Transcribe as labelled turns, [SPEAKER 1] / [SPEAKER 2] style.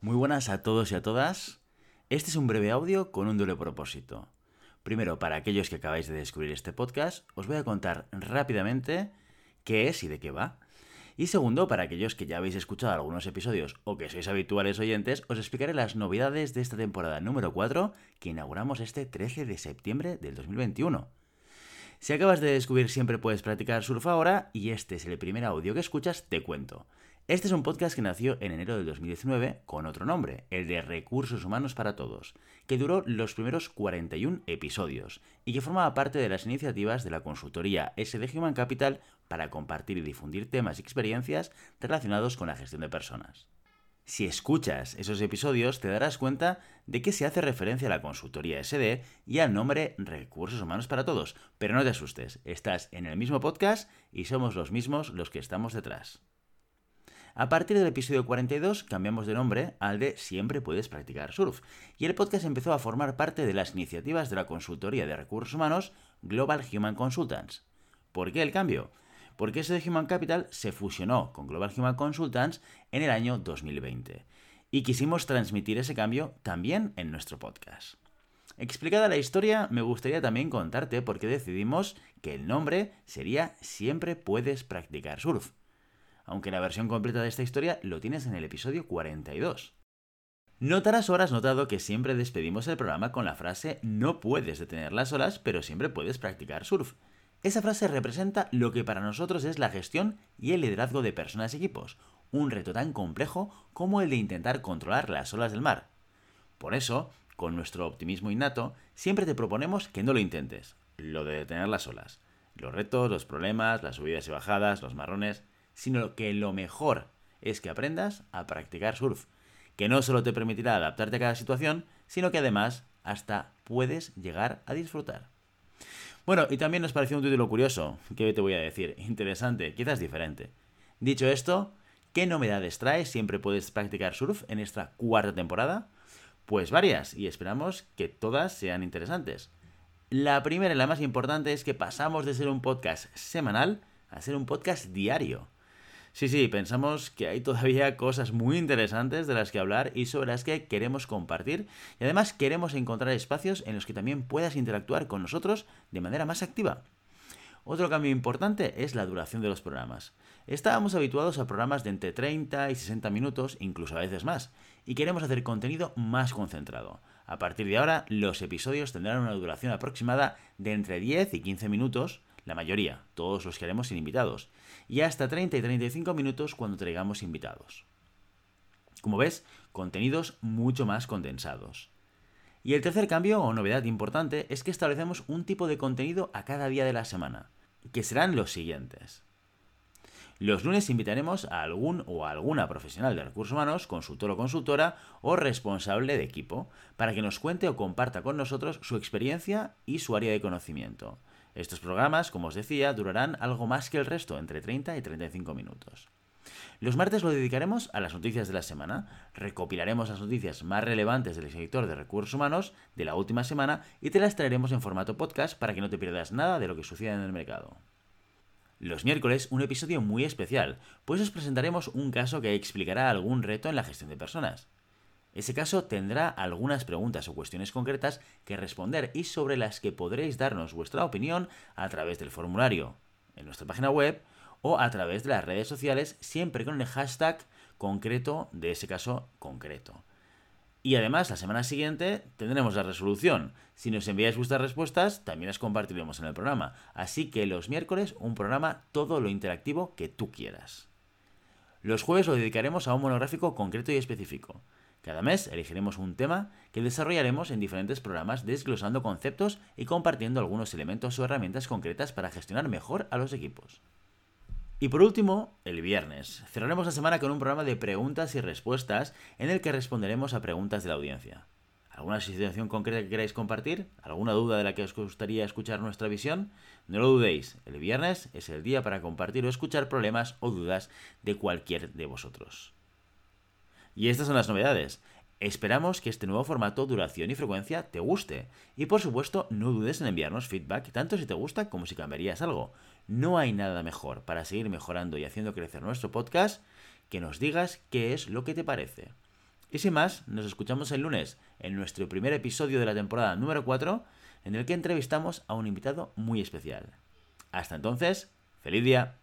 [SPEAKER 1] Muy buenas a todos y a todas. Este es un breve audio con un doble propósito. Primero, para aquellos que acabáis de descubrir este podcast, os voy a contar rápidamente qué es y de qué va. Y segundo, para aquellos que ya habéis escuchado algunos episodios o que sois habituales oyentes, os explicaré las novedades de esta temporada número 4 que inauguramos este 13 de septiembre del 2021. Si acabas de descubrir Siempre puedes practicar surf ahora y este es el primer audio que escuchas, te cuento. Este es un podcast que nació en enero del 2019 con otro nombre, el de Recursos Humanos para Todos, que duró los primeros 41 episodios y que formaba parte de las iniciativas de la consultoría SD Human Capital para compartir y difundir temas y experiencias relacionados con la gestión de personas. Si escuchas esos episodios te darás cuenta de que se hace referencia a la consultoría SD y al nombre Recursos Humanos para Todos, pero no te asustes, estás en el mismo podcast y somos los mismos los que estamos detrás. A partir del episodio 42 cambiamos de nombre al de Siempre puedes practicar surf, y el podcast empezó a formar parte de las iniciativas de la consultoría de recursos humanos Global Human Consultants. ¿Por qué el cambio? Porque ese de Human Capital se fusionó con Global Human Consultants en el año 2020, y quisimos transmitir ese cambio también en nuestro podcast. Explicada la historia, me gustaría también contarte por qué decidimos que el nombre sería Siempre puedes practicar surf aunque la versión completa de esta historia lo tienes en el episodio 42. Notarás o habrás notado que siempre despedimos el programa con la frase no puedes detener las olas, pero siempre puedes practicar surf. Esa frase representa lo que para nosotros es la gestión y el liderazgo de personas y equipos, un reto tan complejo como el de intentar controlar las olas del mar. Por eso, con nuestro optimismo innato, siempre te proponemos que no lo intentes, lo de detener las olas. Los retos, los problemas, las subidas y bajadas, los marrones, sino que lo mejor es que aprendas a practicar surf, que no solo te permitirá adaptarte a cada situación, sino que además hasta puedes llegar a disfrutar. Bueno, y también nos pareció un título curioso, ¿qué te voy a decir? Interesante, quizás diferente. Dicho esto, ¿qué novedades trae? Siempre puedes practicar surf en esta cuarta temporada. Pues varias, y esperamos que todas sean interesantes. La primera y la más importante es que pasamos de ser un podcast semanal a ser un podcast diario. Sí, sí, pensamos que hay todavía cosas muy interesantes de las que hablar y sobre las que queremos compartir y además queremos encontrar espacios en los que también puedas interactuar con nosotros de manera más activa. Otro cambio importante es la duración de los programas. Estábamos habituados a programas de entre 30 y 60 minutos, incluso a veces más, y queremos hacer contenido más concentrado. A partir de ahora, los episodios tendrán una duración aproximada de entre 10 y 15 minutos, la mayoría, todos los que haremos sin invitados, y hasta 30 y 35 minutos cuando traigamos invitados. Como ves, contenidos mucho más condensados. Y el tercer cambio o novedad importante es que establecemos un tipo de contenido a cada día de la semana, que serán los siguientes. Los lunes invitaremos a algún o a alguna profesional de recursos humanos, consultor o consultora o responsable de equipo, para que nos cuente o comparta con nosotros su experiencia y su área de conocimiento. Estos programas, como os decía, durarán algo más que el resto, entre 30 y 35 minutos. Los martes lo dedicaremos a las noticias de la semana. Recopilaremos las noticias más relevantes del sector de recursos humanos de la última semana y te las traeremos en formato podcast para que no te pierdas nada de lo que suceda en el mercado. Los miércoles un episodio muy especial, pues os presentaremos un caso que explicará algún reto en la gestión de personas. Ese caso tendrá algunas preguntas o cuestiones concretas que responder y sobre las que podréis darnos vuestra opinión a través del formulario en nuestra página web o a través de las redes sociales, siempre con el hashtag concreto de ese caso concreto. Y además, la semana siguiente tendremos la resolución. Si nos enviáis vuestras respuestas, también las compartiremos en el programa. Así que los miércoles, un programa todo lo interactivo que tú quieras. Los jueves lo dedicaremos a un monográfico concreto y específico. Cada mes elegiremos un tema que desarrollaremos en diferentes programas desglosando conceptos y compartiendo algunos elementos o herramientas concretas para gestionar mejor a los equipos. Y por último, el viernes, cerraremos la semana con un programa de preguntas y respuestas en el que responderemos a preguntas de la audiencia. ¿Alguna situación concreta que queráis compartir? ¿Alguna duda de la que os gustaría escuchar nuestra visión? No lo dudéis, el viernes es el día para compartir o escuchar problemas o dudas de cualquier de vosotros. Y estas son las novedades. Esperamos que este nuevo formato, duración y frecuencia te guste. Y por supuesto, no dudes en enviarnos feedback, tanto si te gusta como si cambiarías algo. No hay nada mejor para seguir mejorando y haciendo crecer nuestro podcast que nos digas qué es lo que te parece. Y sin más, nos escuchamos el lunes en nuestro primer episodio de la temporada número 4, en el que entrevistamos a un invitado muy especial. Hasta entonces, feliz día.